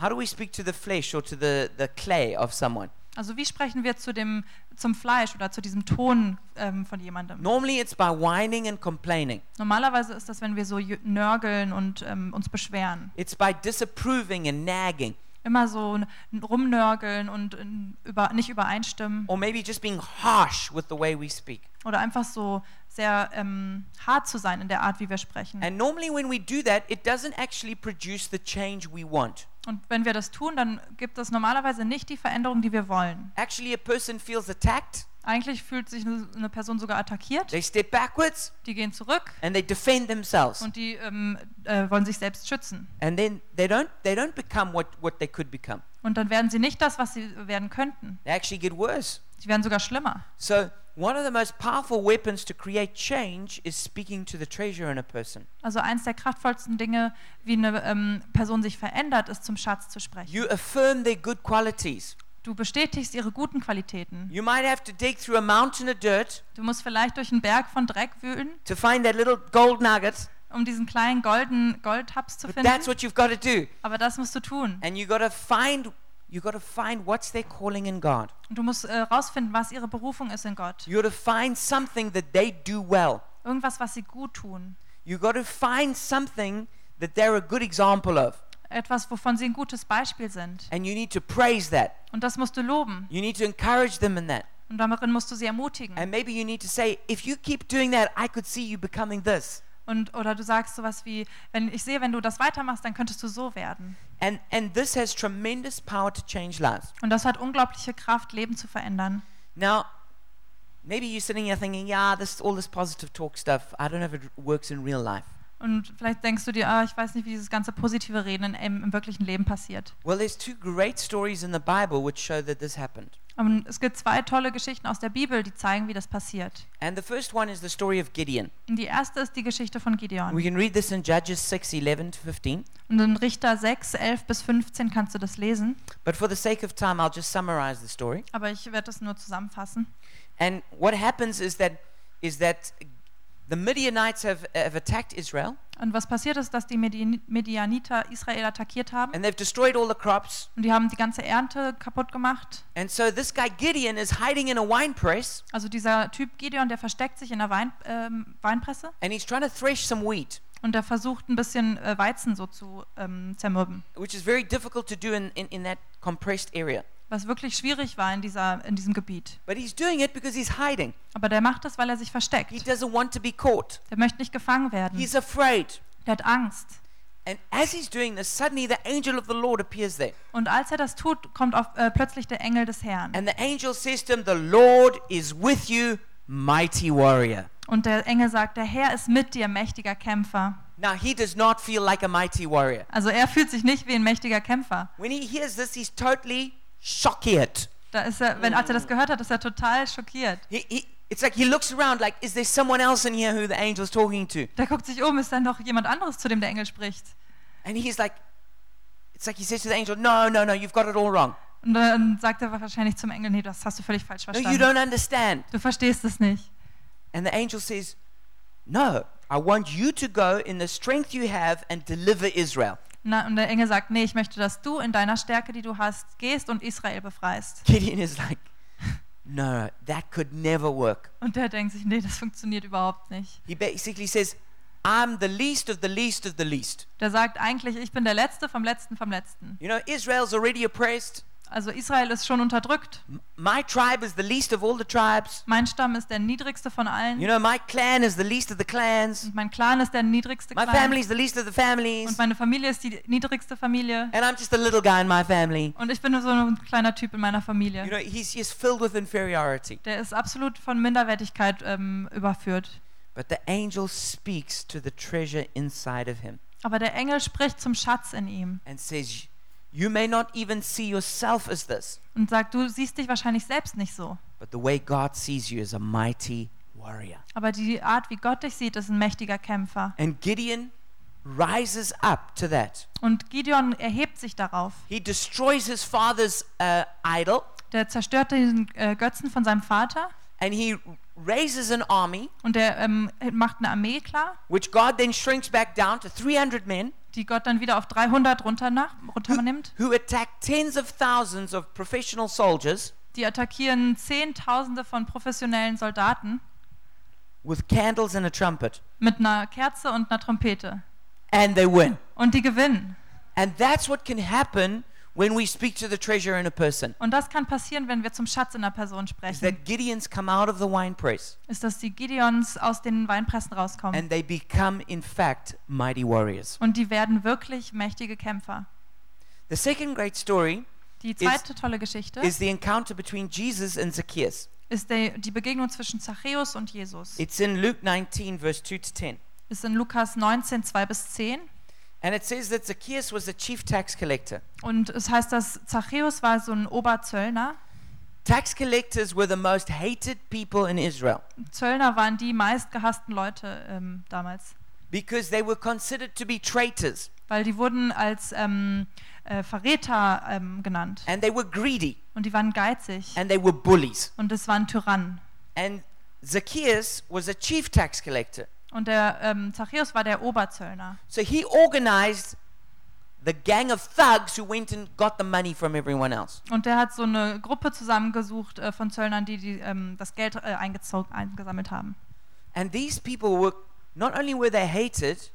how do we speak to the flesh or to the, the clay of someone? Also wie sprechen wir zu dem, zum Fleisch oder zu diesem Ton ähm, von jemandem? Normally it's by whining and complaining. Normalerweise ist das, wenn wir so nörgeln und ähm, uns beschweren. It's by disapproving and nagging. Immer so rumnörgeln und über, nicht übereinstimmen Or maybe just being harsh with the way we speak. oder einfach so sehr ähm, hart zu sein in der Art, wie wir sprechen. And normally when we do that, it doesn't actually produce the change we want. Und wenn wir das tun, dann gibt es normalerweise nicht die Veränderung, die wir wollen. Actually, a person feels attacked, Eigentlich fühlt sich eine Person sogar attackiert. they step backwards, Die gehen zurück and they defend themselves. und die ähm, äh, wollen sich selbst schützen. And then they don't they don't become what, what they could become. Und dann werden sie nicht das, was sie werden könnten. They actually get worse. Sie werden sogar schlimmer. So one of the most powerful weapons to create change is speaking to the treasure in a person. Also eins der kraftvollsten Dinge, wie eine ähm, Person sich verändert, ist zum Schatz zu sprechen. You affirm their good qualities. Du bestätigst ihre guten Qualitäten. You might have to dig through a mountain of dirt Du musst vielleicht durch einen Berg von Dreck wühlen, to find that little gold nugget, um diesen kleinen golden Goldtabs zu but finden. that's what you've got to do. Aber das musst du tun. And you got to find you got to find what's their calling in God. Und du musst äh, rausfinden, was ihre Berufung ist in Gott. You got to find something that they do well. Irgendwas, was sie gut tun. You got to find something that they're a good example of. Etwas, wovon sie ein gutes Beispiel sind. And you need to praise that. Und das musst du loben. You need to encourage them in that. Und darin musst du sie ermutigen. And maybe you need to say, if you keep doing that, I could see you becoming this. Und, oder du sagst sowas wie, wenn ich sehe, wenn du das weitermachst, dann könntest du so werden. And and this has tremendous power to change lives. Und das hat unglaubliche Kraft, Leben zu verändern. Now, maybe you're sitting here thinking, yeah, this all this positive talk stuff, I don't know if it works in real life. Und vielleicht denkst du dir, ah, ich weiß nicht, wie dieses ganze positive Reden im, im wirklichen Leben passiert. Well, there's two great stories in the Bible which show that this happened. Und es gibt zwei tolle Geschichten aus der Bibel, die zeigen, wie das passiert. And the first one is the story of Gideon. Und die erste ist die Geschichte von We Gideon. can read this in Judges 6, 11 to 15. Und in Richter 6, 11 bis 15 kannst du das lesen. But for the sake of time, I'll just summarize the story. Aber ich werde das nur zusammenfassen. And what happens is that is that the Midianites have, have attacked Israel Und was passiert ist, dass die Median- Medianiter Israel attackiert haben. and they've destroyed all the crops. Und die haben die ganze Ernte kaputt gemacht. And so this guy Gideon is hiding in a wine press Also dieser Typ Gideon, der versteckt sich in der Wein, ähm, Weinpresse and he's trying to thresh some wheat, und der versucht ein bisschen äh, Weizen so zu ähm, zermürben. which is very difficult to do in, in, in that compressed area. Was wirklich schwierig war in, dieser, in diesem Gebiet. But he's doing it because he's hiding. Aber der macht das, weil er sich He versteckt. doesn't want to be caught. Der möchte nicht gefangen werden. He's afraid. Der hat Angst. And as he's doing this, suddenly the angel of the Lord appears there. Und als er das tut, kommt auf, äh, plötzlich der Engel des Herrn. And the angel says to him, The Lord is with you, mighty warrior. Und der Engel sagt, der Herr ist mit dir, mächtiger Kämpfer. Now, he does not feel like a mighty warrior. Also er fühlt sich nicht wie ein mächtiger Kämpfer. When he hears this, he's totally shocked. Da ist er, wenn, als er das gehört hat, ist er total schockiert. He, he, it's like he looks around like, is there someone else in here who the angel's talking to? Der guckt sich um, ist dann noch jemand anderes, zu dem der Engel spricht. And he's like, it's like he says to the angel, no, no, no, you've got it all wrong. Und dann sagt er wahrscheinlich zum Engel, nee, das hast du völlig falsch No, you verstanden. don't understand. Du verstehst es nicht. And the angel says, no, I want you to go in the strength you have and deliver Israel. Und der Engel sagt, nee, ich möchte, dass du in deiner Stärke, die du hast, gehst und Israel befreist. (laughs) Gideon is like, no, that could never work. Und der denkt sich, nee, das funktioniert überhaupt nicht. He basically says, I'm the least of the least of the least. Der sagt eigentlich, ich bin der Letzte vom Letzten vom Letzten. You know, Israel's already oppressed. Also Israel ist schon unterdrückt. My tribe is the least of all the tribes. Mein Stamm ist der niedrigste von allen. You know, my clan is the least of the clans. Und mein Clan ist der niedrigste My Clan. family is the least of the families. Und meine Familie ist die niedrigste Familie. And I'm just a little guy in my family. Und ich bin nur so ein kleiner Typ in meiner You Familie. know, he's just filled with inferiority. Der ist absolut von Minderwertigkeit ähm, überführt. But the angel speaks to the treasure inside of him. Aber der Engel spricht zum Schatz in ihm and says, You may not even see yourself as this, und sagt, du siehst dich wahrscheinlich selbst nicht so. but the way God sees you is a mighty warrior. Aber die Art, wie Gott dich sieht, ist ein mächtiger Kämpfer. And Gideon rises up to that. Und Gideon erhebt sich darauf. He destroys his father's uh, idol Der zerstört den äh, Götzen von seinem Vater and he raises an army, und der ähm, macht eine Armee klar, which God then shrinks back down to 300 men die Gott dann wieder auf 300 runter nach, runternimmt. who attack tens of thousands of professional soldiers Die attackieren Zehntausende von professionellen Soldaten with candles and a trumpet. mit einer Kerze und einer Trompete. And they win. Und die gewinnen. And that's what can happen when we speak to the treasure in a person. Und das kann passieren, wenn wir zum Schatz in einer Person Is sprechen. that Gideons come out of the wine press Ist, dass die Gideons aus den Weinpressen rauskommen. and they become, in fact, mighty warriors. Und die werden wirklich mächtige Kämpfer. The second great story Die zweite tolle Geschichte is the encounter between Jesus and Zacchaeus. ist der, die Begegnung zwischen Zachäus und Jesus. It's in Luke 19, verse 2 to 10. Ist in Lukas 19, 2 bis 10. And it says that Zacchaeus was the chief tax collector. Und es heißt, dass Zachäus war so ein Oberzöllner. Tax collectors were the most hated people in Israel Zöllner waren die meistgehassten Leute ähm, damals, because they were considered to be traitors weil die wurden als ähm, äh, Verräter ähm, genannt. and they were greedy Und die waren geizig. and they were bullies. Und es waren Tyrannen. And Zacchaeus was a chief tax collector. Und der ähm, Zachäus war der Oberzöllner. So he organized the gang of thugs who went and got the money from everyone else. Und der hat so eine Gruppe zusammengesucht äh, von Zöllnern, die, die ähm, das Geld äh, eingezogen, eingesammelt haben. And these people were not only were they hated,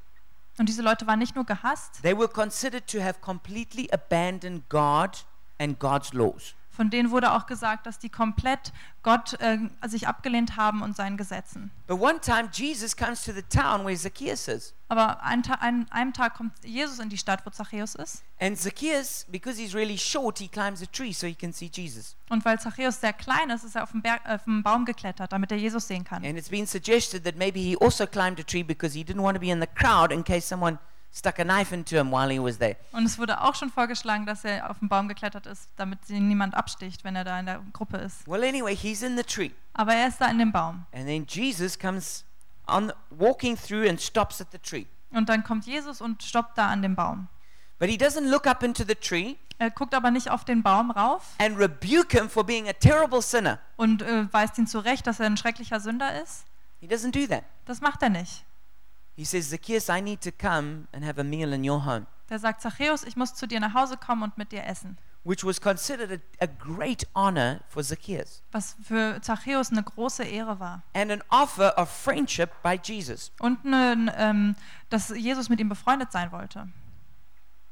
Und diese Leute waren nicht nur gehasst, they were considered to have completely abandoned God and God's laws. Von denen wurde auch gesagt, dass die komplett Gott äh, sich abgelehnt haben und seinen Gesetzen. But one time Jesus comes to the town where Zacchaeus is. Aber Ta ein, einem Tag kommt Jesus in die Stadt, wo Zachäus ist. And Zacchaeus, because he's really short, he climbs a tree so he can see Jesus. Und weil Zachäus sehr klein ist, ist er auf den, Berg, äh, auf den Baum geklettert, damit er Jesus sehen kann. And it's been suggested that maybe he also climbed a tree because he didn't want to be in the crowd in case someone stuck a knife into him while he was there. Und es wurde auch schon vorgeschlagen, dass er auf den Baum geklettert ist, damit ihn niemand absticht, wenn er da in der Gruppe ist. Well, anyway, he's in the tree. Aber er ist da in dem Baum. And then Jesus comes on walking through and stops at the tree. Und dann kommt Jesus und stoppt da an dem Baum. But he doesn't look up into the tree Er guckt aber nicht auf den Baum rauf and rebuke him for being a terrible sinner. und äh, weist ihn zurecht, dass er ein schrecklicher Sünder ist. He doesn't do that. Das macht er nicht. He says, Zacchaeus, I need to come and have a meal in your home, Der sagt, Zachäus, ich muss zu dir nach Hause kommen und mit dir essen. which was considered a, a great honor for Zacchaeus Was für Zachäus eine große Ehre war. and an offer of friendship by Jesus. Und eine, ähm, dass Jesus mit ihm befreundet sein wollte.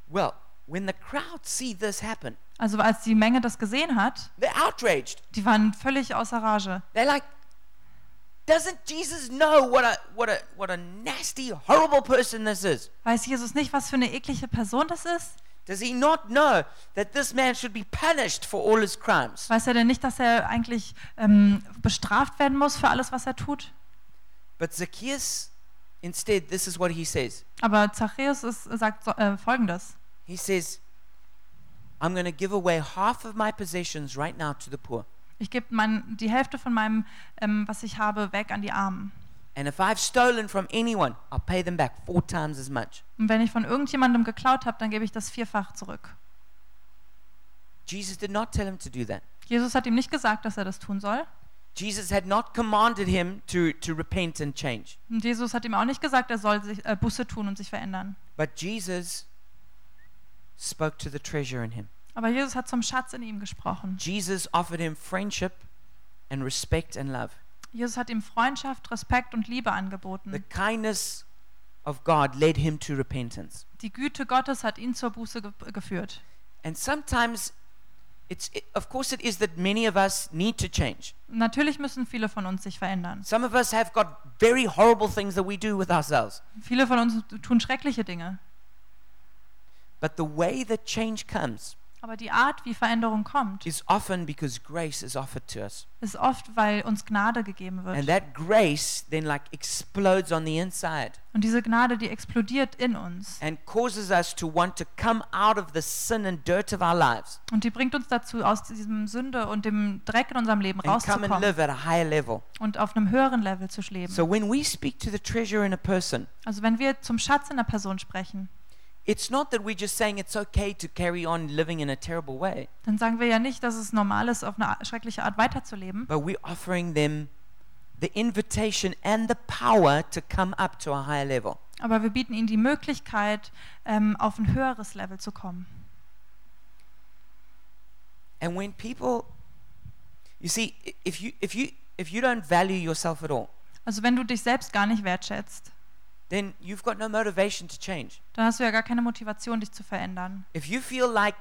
Well, when the crowd see this happen, Also als die Menge das gesehen hat, they're outraged. die waren völlig außer Rage. They're like, doesn't Jesus know what a what a what a nasty, horrible person this is? Weiß Jesus nicht, was für eine eklige Person das ist? Does he not know that this man should be punished for all his crimes? Weiß er denn nicht, dass er eigentlich ähm, bestraft werden muss für alles, was er tut? But Zacchaeus, instead, this is what he says. Aber Zachäus ist, sagt äh, folgendes. He says, I'm going to give away half of my possessions right now to the poor. Ich gebe mein, die Hälfte von meinem, ähm, was ich habe, weg an die Armen. And if I've stolen from anyone, I'll pay them back four times as much. Und wenn ich von irgendjemandem geklaut habe, dann gebe ich das vierfach zurück. Jesus did not tell him to do that. Jesus hat ihm nicht gesagt, dass er das tun soll. Jesus had not commanded him to, to repent and change. Und Jesus hat ihm auch nicht gesagt, er soll sich, äh, Buße tun und sich verändern. But Jesus spoke to the treasure in him. Aber Jesus hat zum Schatz in ihm gesprochen. Jesus offered him friendship and respect and love. Jesus hat ihm Freundschaft, Respekt und Liebe The angeboten. kindness of God led him to repentance. Die Güte Gottes hat ihn zur Buße ge geführt. And sometimes it's it, of course it is that many of us need to change. Natürlich müssen viele von uns sich verändern. Some of us have got very horrible things that we do with ourselves. Viele von uns tun schreckliche Dinge. But the way that change comes Aber die Art, wie Veränderung kommt, is often because grace is offered to us. ist oft, weil uns Gnade gegeben And wird. that grace then like explodes on the inside Und diese Gnade, die explodiert in uns. and causes us to want to come out of the sin and dirt of our lives Und die bringt uns dazu, aus diesem Sünde und dem Dreck in unserem Leben and come and rauszukommen live at a higher level. und auf einem höheren Level zu leben. So when we speak to the treasure in a person, Also wenn wir zum Schatz in der Person sprechen, it's not that we're just saying it's okay to carry on living in a terrible way, dann sagen wir ja nicht, dass es normal ist, auf eine schreckliche Art weiterzuleben, but we're offering them the invitation and the power to come up to a higher level. aber wir bieten ihnen die Möglichkeit, ähm, auf ein höheres Level zu kommen. And when people, you see, if you if you if you don't value yourself at all, Also wenn du dich selbst gar nicht wertschätzt, then you've got no motivation to change. dann hast du ja gar keine Motivation, dich zu verändern. If you feel like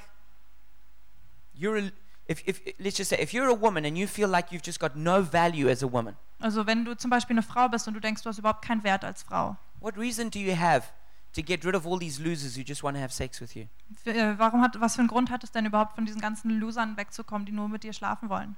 you're, a, if, if let's just say, if you're a woman and you feel like you've just got no value as a woman, Also wenn du zum Beispiel eine Frau bist und du denkst, du hast überhaupt keinen Wert als Frau, what reason do you have to get rid of all these losers who just want to have sex with you? äh, warum hat, was für einen Grund hat es denn überhaupt von diesen ganzen Losern wegzukommen, die nur mit dir schlafen wollen?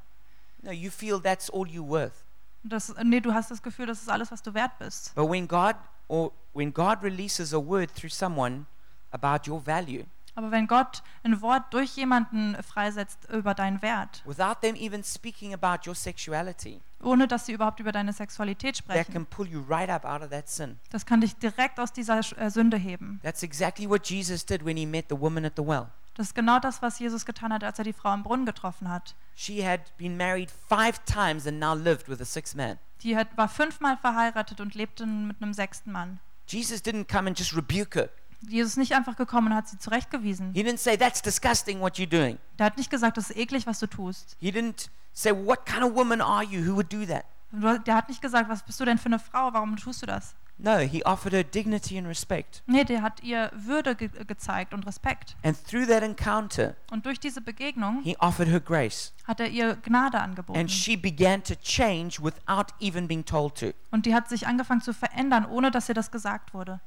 No, you feel that's all you're worth. Das, nee, du hast das Gefühl, das ist alles, was du wert bist. But when God or when God releases a word through someone about your value, Aber wenn Gott ein Wort durch jemanden freisetzt über deinen Wert, without them even speaking about your sexuality, ohne dass sie überhaupt über deine Sexualität that sprechen, can pull you right up out of that sin. das kann dich direkt aus dieser äh, Sünde heben. That's exactly what Jesus did when he met the woman at the well. Das ist genau das, was Jesus getan hat, als er die Frau im Brunnen getroffen hat. She had been married five times and now lived with a sixth man. Die hat, war fünfmal verheiratet und lebte mit einem sechsten Mann. Jesus didn't come and just rebuke her. Jesus ist nicht einfach gekommen und hat sie zurechtgewiesen. He didn't say, That's disgusting what you're doing. Der hat nicht gesagt, das ist eklig, was du tust. He didn't say, What kind of woman are you who would do that? Der hat nicht gesagt, was bist du denn für eine Frau, warum tust du das? No, he offered her dignity and respect. Nee, der hat ihr Würde ge gezeigt und Respekt. And through that encounter, Und durch diese Begegnung he offered her grace. hat er ihr Gnade angeboten. And she began to change without even being told to. Und die hat sich angefangen zu verändern, ohne dass ihr das gesagt wurde.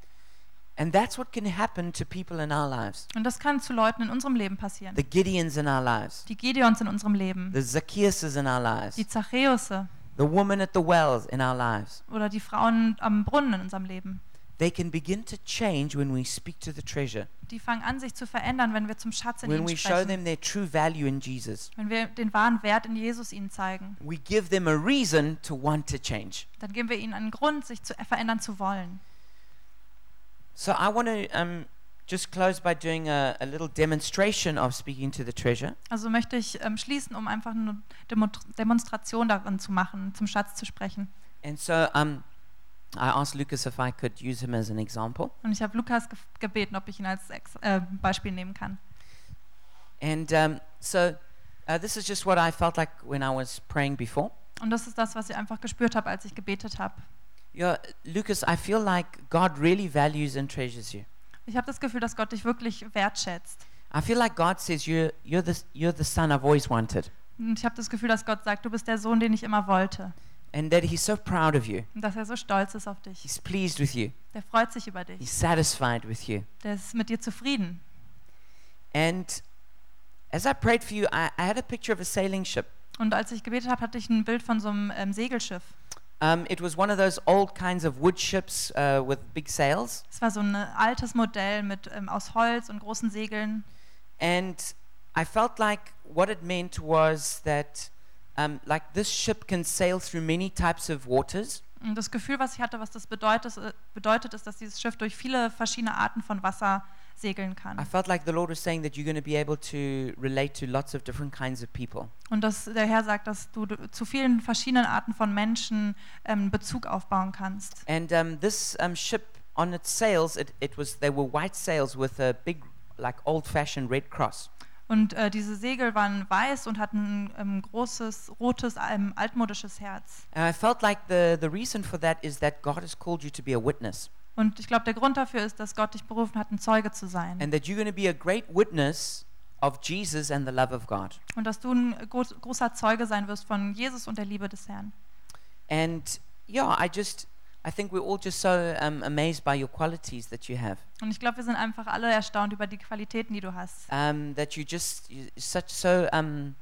And that's what can happen to people in our lives Und das kann zu Leuten in unserem Leben passieren. the Gideons in our lives, Die Gideons in unserem Leben, the Zacchaeuses in our lives, die Zachäusse the woman at the wells in our lives. oder die Frauen am Brunnen in unserem Leben. They can begin to change when we speak to the treasure, Die fangen an, sich zu verändern, wenn wir zum Schatz in when ihnen we show sprechen. them their true value in Jesus. Wenn wir den wahren Wert in Jesus ihnen zeigen, We give them a reason to want to change. dann geben wir ihnen einen Grund, sich zu verändern zu wollen. So I want to um, just close by doing a, a little demonstration of speaking to the treasure. Also möchte ich ähm, schließen, um einfach eine Demo Demonstration darin zu machen, zum Schatz zu sprechen. And so um, I asked Lucas if I could use him as an example. Und ich habe Lukas ge gebeten, ob ich ihn als Ex äh, Beispiel nehmen kann. And um, so uh, this is just what I felt like when I was praying before. Und das ist das, was ich einfach gespürt habe, als ich gebetet habe. Yeah, Lucas, I feel like God really values and treasures you. Ich habe das Gefühl, dass Gott dich wirklich wertschätzt. I feel like God says you're, you're, the, you're the son I've always wanted. Und ich habe das Gefühl, dass Gott sagt, du bist der Sohn, den ich immer wollte. And that He's so proud of you. Und dass er so stolz ist auf dich. He's pleased with you. Der freut sich über He's dich. satisfied with you. Der ist mit dir zufrieden. And as I prayed for you, I, I had a picture of a sailing ship. Und als ich gebetet habe, hatte ich ein Bild von so einem ähm, Segelschiff. Um, it was one of those old kinds of wood ships uh, with big sails. Es war so ein altes Modell mit, ähm, aus Holz und großen Segeln. And I felt like what it meant was that, um, like, this ship can sail through many types of waters. Und das Gefühl, was ich hatte, was das bedeutet, äh, bedeutet, ist, dass dieses Schiff durch viele verschiedene Arten von Wasser segeln I kann. felt like the Lord was saying that you're going to be able to relate to lots of different kinds of people. Und dass der Herr sagt, dass du zu vielen verschiedenen Arten von Menschen ähm, Bezug aufbauen kannst. And um, this um, ship, on its sails, it, it was they were white sails with a big, like, old-fashioned red cross. Und äh, diese Segel waren weiß und hatten ein ähm, großes, rotes, ähm, altmodisches Herz. And I felt like the, the reason for that is that God has called you to be a witness. Und ich glaube, der Grund dafür ist, dass Gott dich berufen hat, ein Zeuge zu sein. and that you're going to be a great witness of Jesus and the love of God. Und dass du ein groß, großer Zeuge sein wirst von Jesus und der Liebe des Herrn. And yeah, I just I think we're all just so um, amazed by your qualities that you have. Und ich glaube, wir sind einfach alle erstaunt über die Qualitäten, die du hast. Um, that you just you such so um,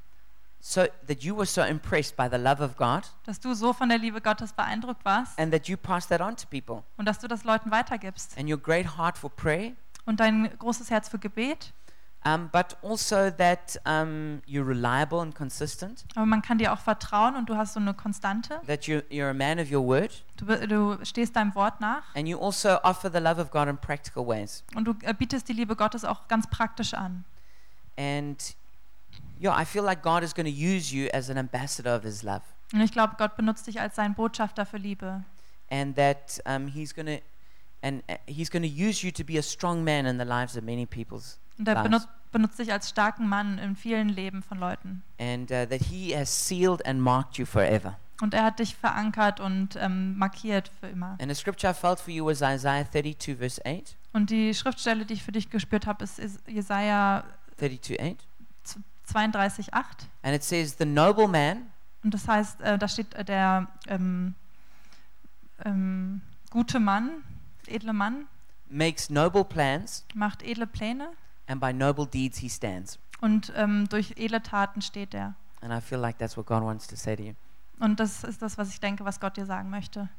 so that you were so impressed by the love of God, Dass du so von der Liebe Gottes beeindruckt warst and that you pass that on to people. und dass du das Leuten weitergibst. And your great heart for prayer, Und dein großes Herz für Gebet. um, but also that um, you're reliable and consistent. Aber man kann dir auch vertrauen und du hast so eine Konstante. That you you're a man of your word, Du, du stehst deinem Wort nach and you also offer the love of God in practical ways. und du äh, bietest die Liebe Gottes auch ganz praktisch an. And yeah, I feel like God is going to use you as an ambassador of His love, Und ich glaube, Gott benutzt dich als sein Botschafter für Liebe. and that um, He's going to and uh, He's going to use you to be a strong man in the lives of many people's, Und er Lives. benutzt, benutzt dich als starken Mann in vielen Leben von Leuten. and uh, that He has sealed and marked you forever. Und er hat dich verankert und ähm, markiert für immer. And the scripture I felt for you was Isaiah 32, verse 8. Und die Schriftstelle, die ich für dich gespürt habe, ist Is- Jesaja 32, 8. 32,8. And it says, The noble man Und das heißt, äh, da steht äh, der ähm, ähm, gute Mann, edle Mann, makes noble plans, macht edle Pläne and by noble deeds he stands. und ähm, durch edle Taten steht er. And I feel like that's what God wants to say to you. Und das ist das, was ich denke, was Gott dir sagen möchte.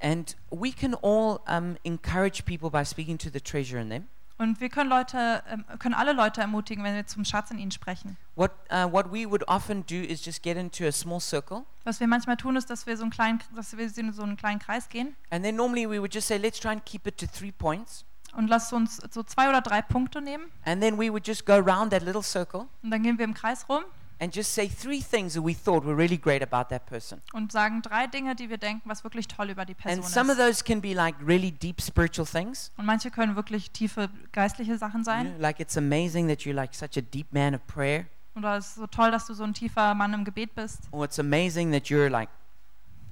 And we can all um, encourage people by speaking to the treasure in them. Und wir können Leute, ähm, können alle Leute ermutigen, wenn wir zum Schatz in ihnen sprechen. What, uh, what we would often do is just get into a small circle, Was wir manchmal tun, ist, dass wir so einen kleinen, dass wir in so einen kleinen Kreis gehen and then normally we would just say, let's try and keep it to three points. und lass uns so zwei oder drei Punkte nehmen. And then we would just go around that little circle Und dann gehen wir im Kreis rum and just say three things that we thought were really great about that person. und sagen drei Dinge, die wir denken, was wirklich toll über die Person And some of ist. those can be like really deep spiritual things. Und manche können wirklich tiefe geistliche Sachen You sein. know, like it's amazing that you're like such a deep man of prayer, Oder es ist so toll, dass du so ein tiefer Mann im Gebet bist. or it's amazing that you're like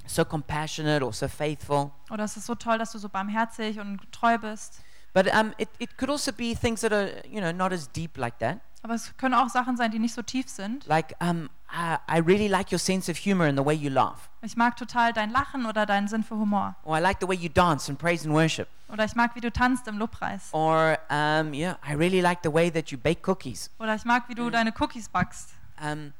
so compassionate or so faithful. Oder es ist so toll, dass du so barmherzig und treu bist. But um, it, it could also be things that are, you know, not as deep like that. Aber es können auch Sachen sein, die nicht so tief sind. Like, um, I, I really like your sense of humor and the way you laugh. Ich mag total dein Lachen oder deinen Sinn für Humor. Or I like the way you dance and praise and worship. Oder ich mag, wie du tanzt im Lobpreis. Or, um, yeah, I really like the way that you bake cookies. Oder ich mag, wie du Mhm. deine Cookies backst. Um,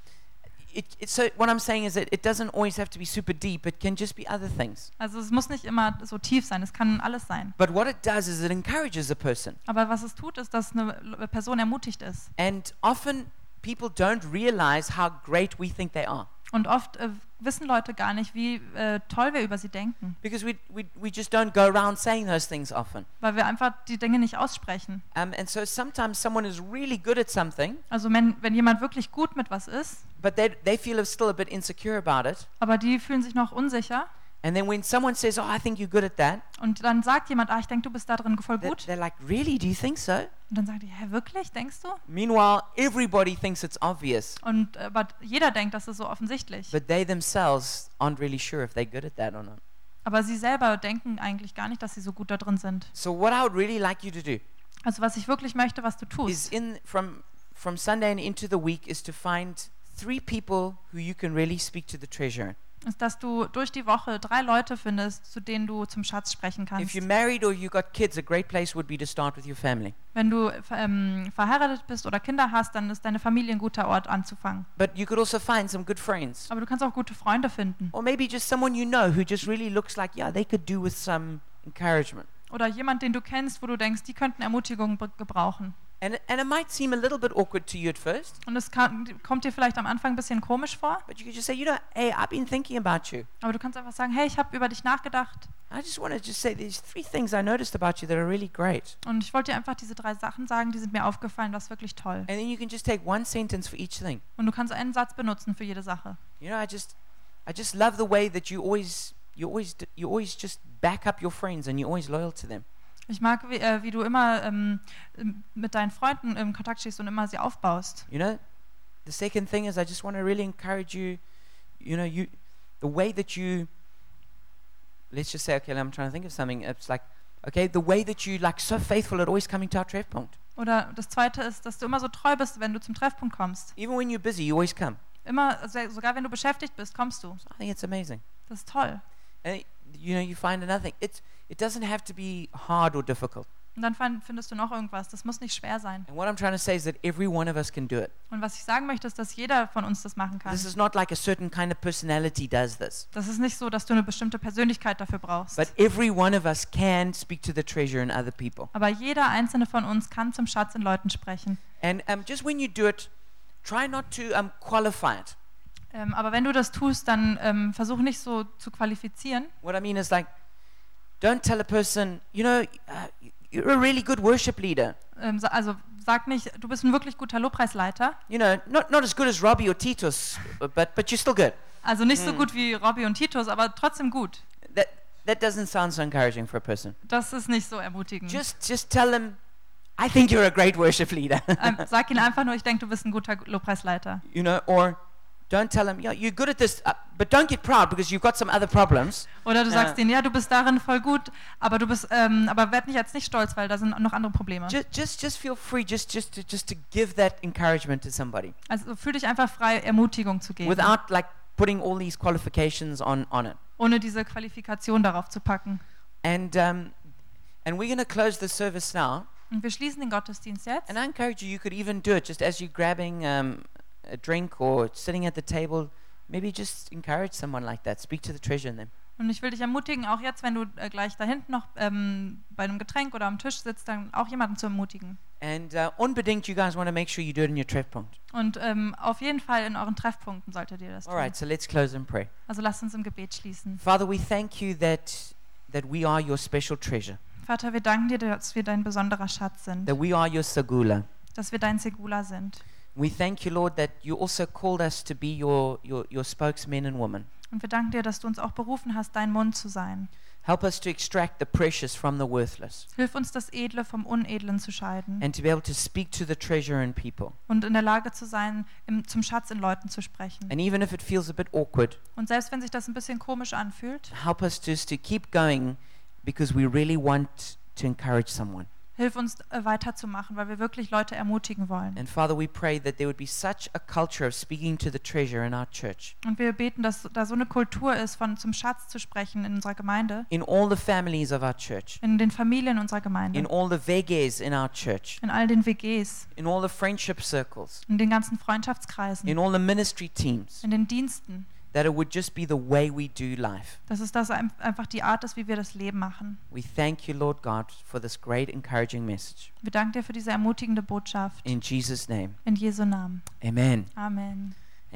it, it, so what I'm saying is that it doesn't always have to be super deep. It can just be other things. Also es muss nicht immer so tief sein, es kann alles sein. But what it does is it encourages a person. Aber was es tut, ist, dass eine Person ermutigt ist. And often people don't realize how great we think they are. Und oft äh, wissen Leute gar nicht, wie äh, toll wir über sie denken, Because we, we, we just don't go around saying those things often. weil wir einfach die Dinge nicht aussprechen. Um, and so sometimes someone is really good at something, Also wenn, wenn jemand wirklich gut mit was ist, but they, they feel still a bit insecure about it. aber die fühlen sich noch unsicher And then when someone says, Oh, I think you're good at that, und dann sagt jemand, ah, ich denke, du bist da drin voll gut. they're like, Really? Do you think so? Und dann sagen die, hä, wirklich, denkst du? Meanwhile, everybody thinks it's obvious, Und äh, aber jeder denkt, das ist so offensichtlich. but they themselves aren't really sure if they're good at that or not. Aber sie selber denken eigentlich gar nicht, dass sie so gut da drin sind. So, what I would really like you to do Also was ich wirklich möchte, was du is tust, in from from Sunday and into the week is to find three people who you can really speak to the treasure. Ist, dass du durch die Woche drei Leute findest, zu denen du zum Schatz sprechen If kannst. you're married or you got kids, a great place would be to start with your family. Wenn du ähm, verheiratet bist oder Kinder hast, dann ist deine Familie ein guter Ort anzufangen. But you could also find some good friends. Aber du kannst auch gute Freunde finden. Or maybe just someone you know who just really looks like, yeah, they could do with some encouragement. Oder jemand, den du kennst, wo du denkst, die könnten Ermutigung gebrauchen. And, and it might seem a little bit awkward to you at first, Und es kann, kommt dir vielleicht am Anfang ein bisschen komisch vor, but you could just say, you know, hey, I've been thinking about you. aber du kannst einfach sagen, hey, ich habe über dich nachgedacht I just want to just say there's three things I noticed about you that are really great. und ich wollte dir einfach diese drei Sachen sagen, die sind mir aufgefallen, das ist wirklich toll. And then you can just take one sentence for each thing. Und du kannst einen Satz benutzen für jede Sache. You know, I just, I just love the way that you always, you always, you always just back up your friends and you're always loyal to them. Ich mag, wie, äh, wie du immer ähm, mit deinen Freunden im Kontakt stehst und immer sie aufbaust. You know, the second thing is I just want to really encourage you. You know, you, the way that you. Let's just say, okay, I'm trying to think of something. It's like, okay, the way that you like so faithful at always coming to our Treffpunkt. Oder das Zweite ist, dass du immer so treu bist, wenn du zum Treffpunkt kommst. Even when you're busy, you always come. Immer, also sogar wenn du beschäftigt bist, kommst du. I think it's amazing. Das ist toll. And you know you find another thing. It's it doesn't have to be hard or difficult. Und dann fin- findest du noch irgendwas. Das muss nicht schwer sein. And what I'm trying to say is that every one of us can do it. Und was ich sagen möchte, ist, dass jeder von uns das machen kann. This is not like a certain kind of personality does this, Das ist nicht so, dass du eine bestimmte Persönlichkeit dafür brauchst. but every one of us can speak to the treasure in other people. Aber jeder einzelne von uns kann zum Schatz in Leuten sprechen. And um, just when you do it, try not to um, qualify it. Ähm, aber wenn du das tust, dann ähm, versuch nicht so zu qualifizieren. What I mean is like, don't tell a person, you know, uh, you're a really good worship leader. Ähm, also sag nicht, du bist ein wirklich guter Lobpreisleiter. You know, not, not as good as Robbie or Titus, but, but you're still good. Also nicht so gut wie Robbie und Titus, aber trotzdem gut. That, that doesn't sound so encouraging for a person. Das ist nicht so ermutigend. Just, just tell them, I think you're a great worship leader. Ähm, (laughs) sag ihnen einfach nur, ich denke, du bist ein guter Lobpreisleiter. you know, or don't tell them, yeah, you're good at this, uh, but don't get proud because you've got some other problems. Oder du sagst ihnen, ja, du bist darin voll gut, aber du bist, ähm, aber werd nicht jetzt nicht stolz, weil da sind noch andere Probleme. Just, just, just feel free, just, just, to, just to give that encouragement to somebody Also fühl dich einfach frei, Ermutigung zu geben, without like putting all these qualifications on, on it. ohne diese Qualifikation darauf zu packen. And, um, and we're going to close the service now. Und wir schließen den Gottesdienst jetzt. And I encourage you, you could even do it just as you're grabbing um, a drink or sitting at the table. Maybe just encourage someone like that. Speak to the treasure in them. Und ich will dich ermutigen, auch jetzt, wenn du äh, gleich da hinten noch ähm, bei einem Getränk oder am Tisch sitzt, dann auch jemanden zu ermutigen. And uh, unbedingt, you guys want to make sure you do it in your Treffpunkt. Und ähm, auf jeden Fall in euren Treffpunkten solltet ihr das All tun. right, so let's close in prayer. Also lasst uns im Gebet schließen. Father, we thank you that, that we are your special treasure, Vater, wir danken dir, dass wir dein besonderer Schatz sind, that we are your sagula. dass wir dein Segula sind. We thank you, Lord, that you also called us to be your, your, your spokesmen and women. Und wir danken dir, dass du uns auch berufen hast, dein Mund zu sein. Help us to extract the precious from the worthless Hilf uns, das Edle vom Unedlen zu scheiden and to be able to speak to the treasure in people. und in der Lage zu sein, im, zum Schatz in Leuten zu sprechen. And even if it feels a bit awkward, Und selbst wenn sich das ein bisschen komisch anfühlt, help us just to keep going because we really want to encourage someone. Hilf uns äh, weiterzumachen, weil wir wirklich Leute ermutigen wollen. And Father, we pray that there would be such a culture of speaking to the treasure in our church, Und wir beten, dass da so eine Kultur ist, von zum Schatz zu sprechen in unserer Gemeinde, in all the families of our church, in den Familien unserer in Gemeinde, all the veges in our church, in all den WGs, in all the friendship circles, in den ganzen Freundschaftskreisen, in all the ministry teams, in den Diensten. That it would just be the way we do life. Dass es das ein- einfach die Art ist, wie wir das Leben machen. We thank you, Lord God, for this great encouraging message. Wir danken dir für diese ermutigende Botschaft. In Jesus' name, In Jesu Namen. amen. Amen.